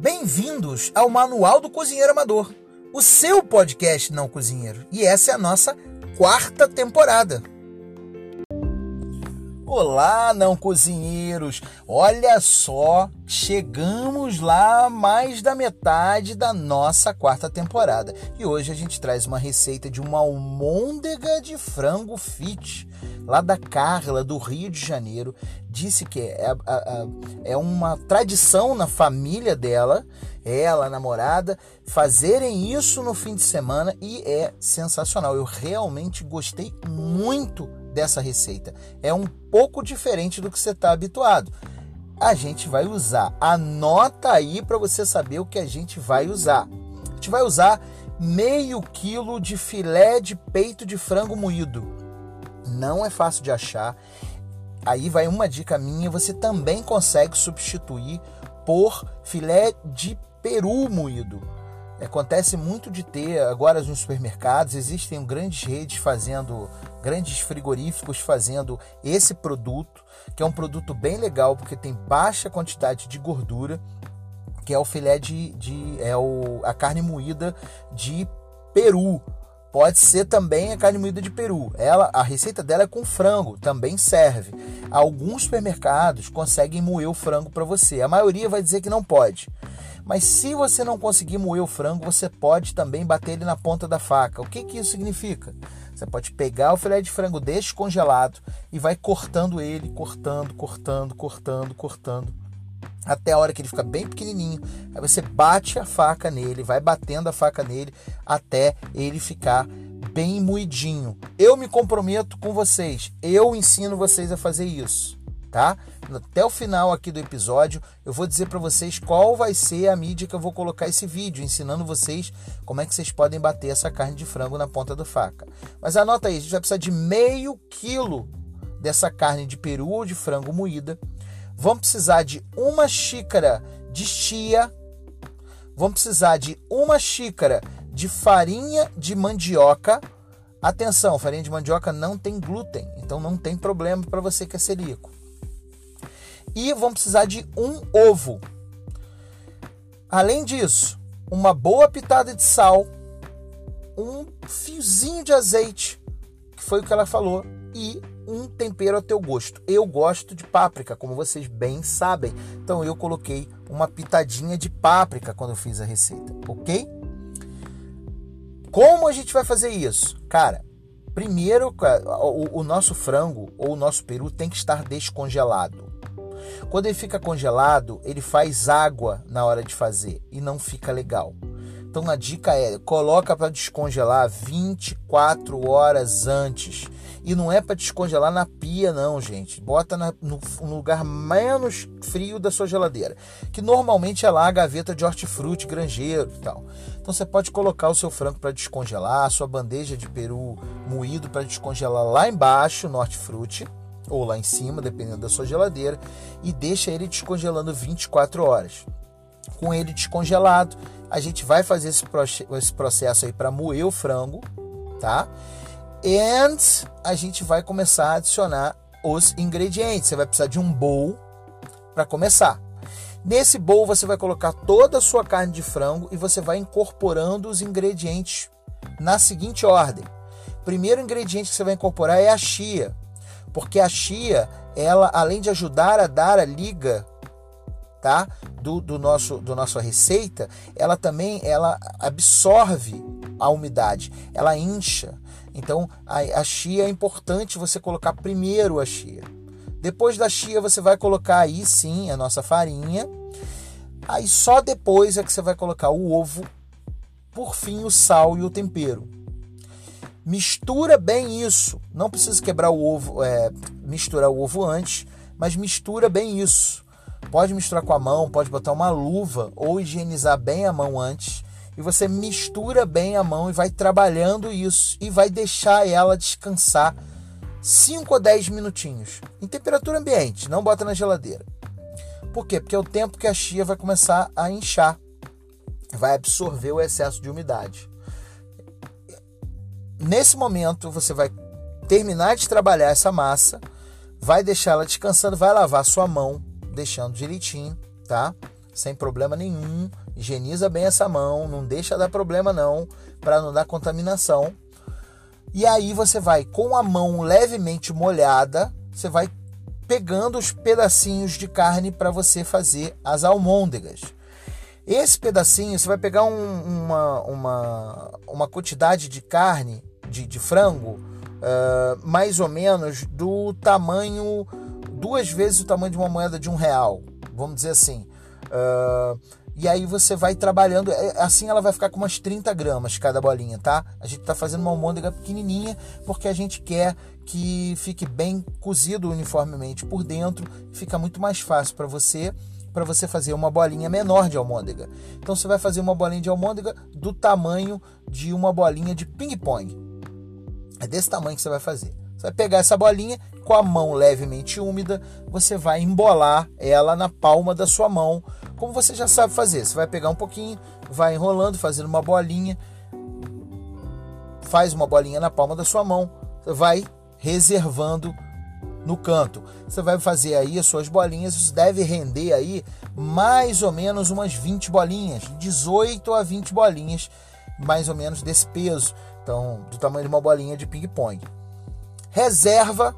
Bem-vindos ao Manual do Cozinheiro Amador, o seu podcast não cozinheiro. E essa é a nossa quarta temporada. Olá, não cozinheiros! Olha só, chegamos lá mais da metade da nossa quarta temporada. E hoje a gente traz uma receita de uma almôndega de frango fit, lá da Carla, do Rio de Janeiro. Disse que é, é uma tradição na família dela, ela, a namorada, fazerem isso no fim de semana e é sensacional. Eu realmente gostei muito dessa receita. É um pouco diferente do que você está habituado. A gente vai usar, anota aí para você saber o que a gente vai usar. A gente vai usar meio quilo de filé de peito de frango moído. Não é fácil de achar. Aí vai uma dica minha: você também consegue substituir por filé de peru moído. Acontece muito de ter agora nos supermercados, existem grandes redes fazendo, grandes frigoríficos fazendo esse produto, que é um produto bem legal porque tem baixa quantidade de gordura, que é o filé de, de é o, a carne moída de peru. Pode ser também a carne moída de peru. Ela, a receita dela é com frango, também serve. Alguns supermercados conseguem moer o frango para você. A maioria vai dizer que não pode. Mas se você não conseguir moer o frango, você pode também bater ele na ponta da faca. O que, que isso significa? Você pode pegar o filé de frango descongelado e vai cortando ele, cortando, cortando, cortando, cortando, até a hora que ele fica bem pequenininho. Aí você bate a faca nele, vai batendo a faca nele até ele ficar bem moidinho. Eu me comprometo com vocês, eu ensino vocês a fazer isso tá? Até o final aqui do episódio, eu vou dizer para vocês qual vai ser a mídia que eu vou colocar esse vídeo, ensinando vocês como é que vocês podem bater essa carne de frango na ponta da faca. Mas anota aí, a gente vai precisar de meio quilo dessa carne de peru ou de frango moída. Vamos precisar de uma xícara de chia. Vamos precisar de uma xícara de farinha de mandioca. Atenção, farinha de mandioca não tem glúten, então não tem problema para você que é celíaco e vão precisar de um ovo. Além disso, uma boa pitada de sal, um fiozinho de azeite, que foi o que ela falou, e um tempero ao teu gosto. Eu gosto de páprica, como vocês bem sabem. Então eu coloquei uma pitadinha de páprica quando eu fiz a receita, ok? Como a gente vai fazer isso? Cara, primeiro o, o nosso frango ou o nosso peru tem que estar descongelado. Quando ele fica congelado, ele faz água na hora de fazer e não fica legal. Então a dica é: coloca para descongelar 24 horas antes. E não é para descongelar na pia, não, gente. Bota na, no, no, lugar menos frio da sua geladeira, que normalmente é lá a gaveta de hortifruti, granjeiro e tal. Então você pode colocar o seu frango para descongelar, a sua bandeja de peru moído para descongelar lá embaixo no hortifruti ou lá em cima, dependendo da sua geladeira, e deixa ele descongelando 24 horas. Com ele descongelado, a gente vai fazer esse processo aí para moer o frango, tá? E a gente vai começar a adicionar os ingredientes. Você vai precisar de um bowl para começar. Nesse bowl você vai colocar toda a sua carne de frango e você vai incorporando os ingredientes na seguinte ordem. Primeiro ingrediente que você vai incorporar é a chia porque a chia, ela além de ajudar a dar a liga, tá, do, do nosso do nossa receita, ela também ela absorve a umidade, ela incha. Então a, a chia é importante você colocar primeiro a chia. Depois da chia você vai colocar aí sim a nossa farinha. Aí só depois é que você vai colocar o ovo, por fim o sal e o tempero. Mistura bem isso. Não precisa quebrar o ovo, é, misturar o ovo antes, mas mistura bem isso. Pode misturar com a mão, pode botar uma luva ou higienizar bem a mão antes. E você mistura bem a mão e vai trabalhando isso e vai deixar ela descansar 5 ou 10 minutinhos em temperatura ambiente, não bota na geladeira. Por quê? Porque é o tempo que a chia vai começar a inchar, vai absorver o excesso de umidade. Nesse momento, você vai terminar de trabalhar essa massa, vai deixar ela descansando, vai lavar sua mão, deixando direitinho, tá? sem problema nenhum. Higieniza bem essa mão, não deixa dar problema não, para não dar contaminação. E aí você vai com a mão levemente molhada, você vai pegando os pedacinhos de carne para você fazer as almôndegas. Esse pedacinho, você vai pegar um, uma, uma, uma quantidade de carne, de, de frango, uh, mais ou menos do tamanho, duas vezes o tamanho de uma moeda de um real, vamos dizer assim. Uh, e aí você vai trabalhando, é, assim ela vai ficar com umas 30 gramas cada bolinha, tá? A gente tá fazendo uma almôndega pequenininha porque a gente quer que fique bem cozido uniformemente por dentro, fica muito mais fácil para você para você fazer uma bolinha menor de almôndega. Então você vai fazer uma bolinha de almôndega do tamanho de uma bolinha de ping-pong. É desse tamanho que você vai fazer. Você vai pegar essa bolinha com a mão levemente úmida, você vai embolar ela na palma da sua mão como você já sabe fazer. Você vai pegar um pouquinho, vai enrolando, fazendo uma bolinha, faz uma bolinha na palma da sua mão, vai reservando no canto. Você vai fazer aí as suas bolinhas, isso deve render aí mais ou menos umas 20 bolinhas, 18 a 20 bolinhas, mais ou menos desse peso, então do tamanho de uma bolinha de ping-pong. Reserva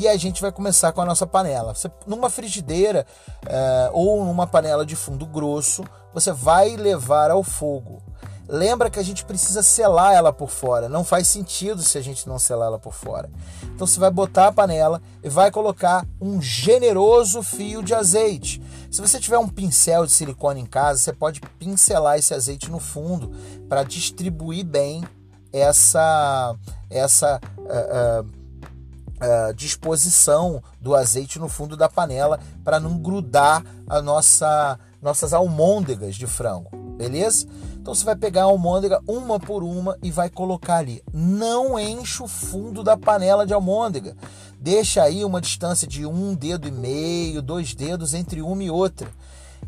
e a gente vai começar com a nossa panela. Você, numa frigideira é, ou numa panela de fundo grosso, você vai levar ao fogo. Lembra que a gente precisa selar ela por fora. Não faz sentido se a gente não selar ela por fora. Então você vai botar a panela e vai colocar um generoso fio de azeite. Se você tiver um pincel de silicone em casa, você pode pincelar esse azeite no fundo para distribuir bem essa essa uh, uh, uh, disposição do azeite no fundo da panela para não grudar a nossa nossas almôndegas de frango, beleza? Então você vai pegar a almôndega uma por uma e vai colocar ali. Não enche o fundo da panela de almôndega. Deixa aí uma distância de um dedo e meio, dois dedos entre uma e outra.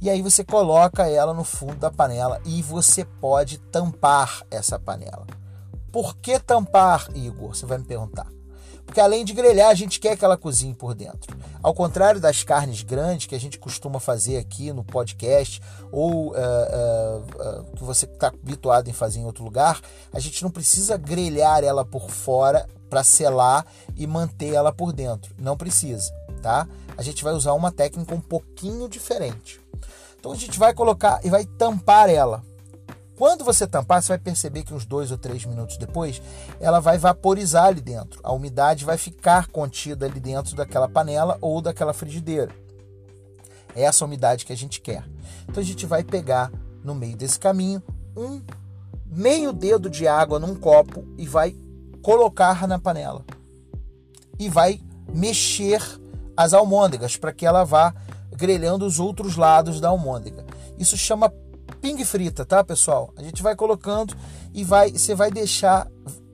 E aí você coloca ela no fundo da panela e você pode tampar essa panela. Por que tampar, Igor? Você vai me perguntar. Porque além de grelhar, a gente quer que ela cozinhe por dentro. Ao contrário das carnes grandes que a gente costuma fazer aqui no podcast, ou uh, uh, uh, que você está habituado em fazer em outro lugar, a gente não precisa grelhar ela por fora para selar e manter ela por dentro. Não precisa, tá? A gente vai usar uma técnica um pouquinho diferente. Então a gente vai colocar e vai tampar ela quando você tampar, você vai perceber que uns dois ou três minutos depois, ela vai vaporizar ali dentro. A umidade vai ficar contida ali dentro daquela panela ou daquela frigideira. É essa umidade que a gente quer. Então a gente vai pegar no meio desse caminho um meio dedo de água num copo e vai colocar na panela. E vai mexer as almôndegas para que ela vá grelhando os outros lados da almôndega. Isso chama ping frita, tá, pessoal? A gente vai colocando e vai, você vai deixar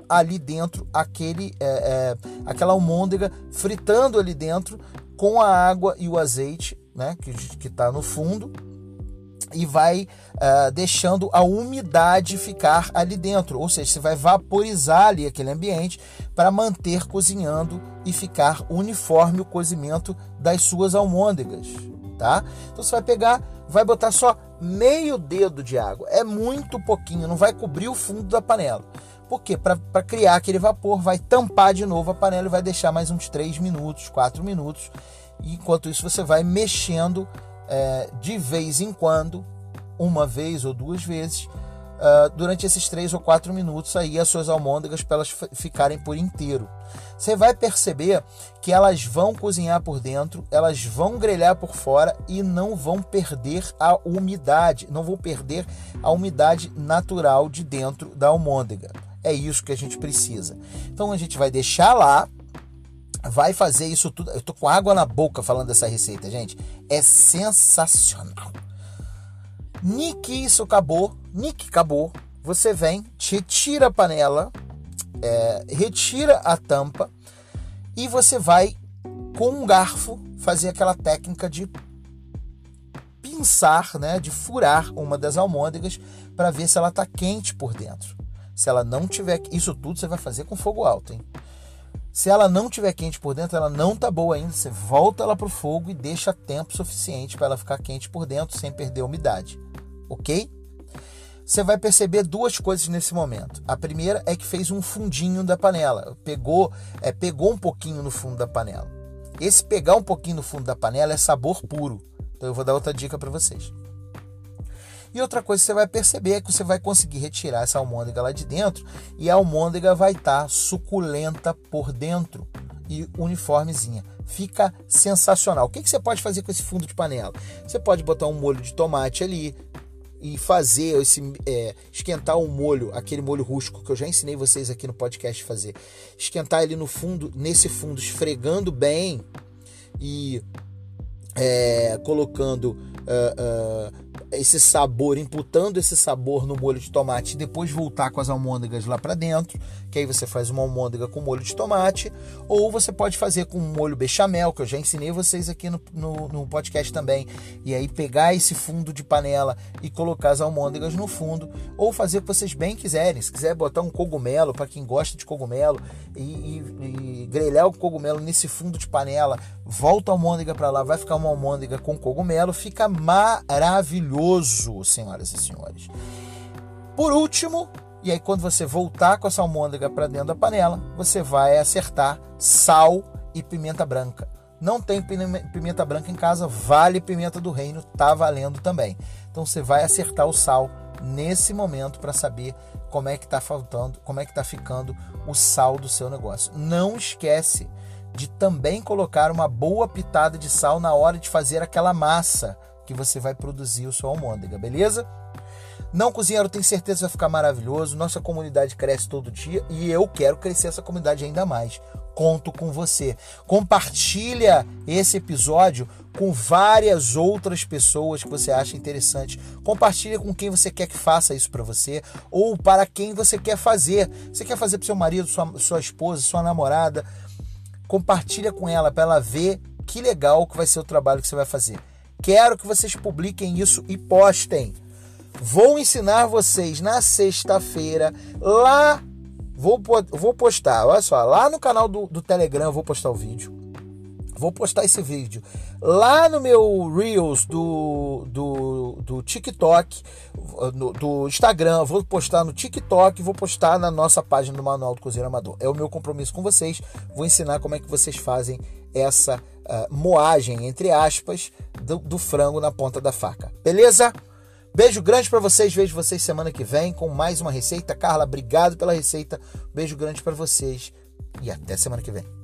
ali dentro aquele, é, é, aquela almôndega fritando ali dentro com a água e o azeite, né, que que está no fundo e vai uh, deixando a umidade ficar ali dentro, ou seja, você vai vaporizar ali aquele ambiente para manter cozinhando e ficar uniforme o cozimento das suas almôndegas, tá? Então você vai pegar, vai botar só meio dedo de água. É muito pouquinho, não vai cobrir o fundo da panela. Por quê? Para criar aquele vapor, vai tampar de novo a panela e vai deixar mais uns 3 minutos, 4 minutos. Enquanto isso, você vai mexendo é, de vez em quando, uma vez ou duas vezes, uh, durante esses 3 ou 4 minutos aí as suas almôndegas para elas ficarem por inteiro. Você vai perceber que elas vão cozinhar por dentro, elas vão grelhar por fora e não vão perder a umidade, não vão perder a umidade natural de dentro da almôndega. É isso que a gente precisa. Então a gente vai deixar lá, vai fazer isso tudo. Eu tô com água na boca falando dessa receita, gente. É sensacional. Nick, isso acabou. Nick, acabou. Você vem, retira a panela, é, retira a tampa e você vai com um garfo fazer aquela técnica de pinçar, né, de furar uma das almôndegas para ver se ela está quente por dentro. Se ela não tiver, isso tudo você vai fazer com fogo alto, hein? Se ela não tiver quente por dentro, ela não tá boa ainda. Você volta ela pro fogo e deixa tempo suficiente para ela ficar quente por dentro sem perder a umidade, ok? Você vai perceber duas coisas nesse momento. A primeira é que fez um fundinho da panela, pegou, é, pegou um pouquinho no fundo da panela. Esse pegar um pouquinho no fundo da panela é sabor puro. Então eu vou dar outra dica para vocês. E outra coisa que você vai perceber é que você vai conseguir retirar essa almôndega lá de dentro e a almôndega vai estar tá suculenta por dentro e uniformezinha. Fica sensacional. O que, que você pode fazer com esse fundo de panela? Você pode botar um molho de tomate ali e fazer esse é, esquentar o molho, aquele molho rústico que eu já ensinei vocês aqui no podcast fazer. Esquentar ele no fundo, nesse fundo, esfregando bem e é, colocando uh, uh, esse sabor, imputando esse sabor no molho de tomate e depois voltar com as almôndegas lá para dentro, que aí você faz uma almôndega com molho de tomate, ou você pode fazer com molho bechamel, que eu já ensinei vocês aqui no, no, no podcast também, e aí pegar esse fundo de panela e colocar as almôndegas no fundo, ou fazer o que vocês bem quiserem, se quiser botar um cogumelo, para quem gosta de cogumelo, e, e, e grelhar o cogumelo nesse fundo de panela, volta a almôndega para lá, vai ficar uma almôndega com cogumelo, fica maravilhoso maravilhoso, senhoras e senhores. Por último, e aí quando você voltar com essa almôndega para dentro da panela, você vai acertar sal e pimenta branca. Não tem pimenta branca em casa, vale pimenta do reino, tá valendo também. Então você vai acertar o sal nesse momento para saber como é que está faltando, como é que está ficando o sal do seu negócio. Não esquece de também colocar uma boa pitada de sal na hora de fazer aquela massa que você vai produzir o seu almôndega, beleza? Não cozinheiro, tenho certeza que vai ficar maravilhoso. Nossa comunidade cresce todo dia e eu quero crescer essa comunidade ainda mais. Conto com você. Compartilha esse episódio com várias outras pessoas que você acha interessante. Compartilha com quem você quer que faça isso para você ou para quem você quer fazer. Você quer fazer para seu marido, sua, sua esposa, sua namorada? Compartilha com ela para ela ver que legal que vai ser o trabalho que você vai fazer. Quero que vocês publiquem isso e postem. Vou ensinar vocês na sexta-feira lá. Vou, vou postar, olha só, lá no canal do, do Telegram eu vou postar o vídeo. Vou postar esse vídeo lá no meu Reels do, do, do TikTok, do Instagram, vou postar no TikTok, vou postar na nossa página do Manual do Cozinheiro Amador. É o meu compromisso com vocês. Vou ensinar como é que vocês fazem essa uh, moagem, entre aspas, do, do frango na ponta da faca. Beleza? Beijo grande para vocês, vejo vocês semana que vem com mais uma receita. Carla, obrigado pela receita. Beijo grande para vocês e até semana que vem.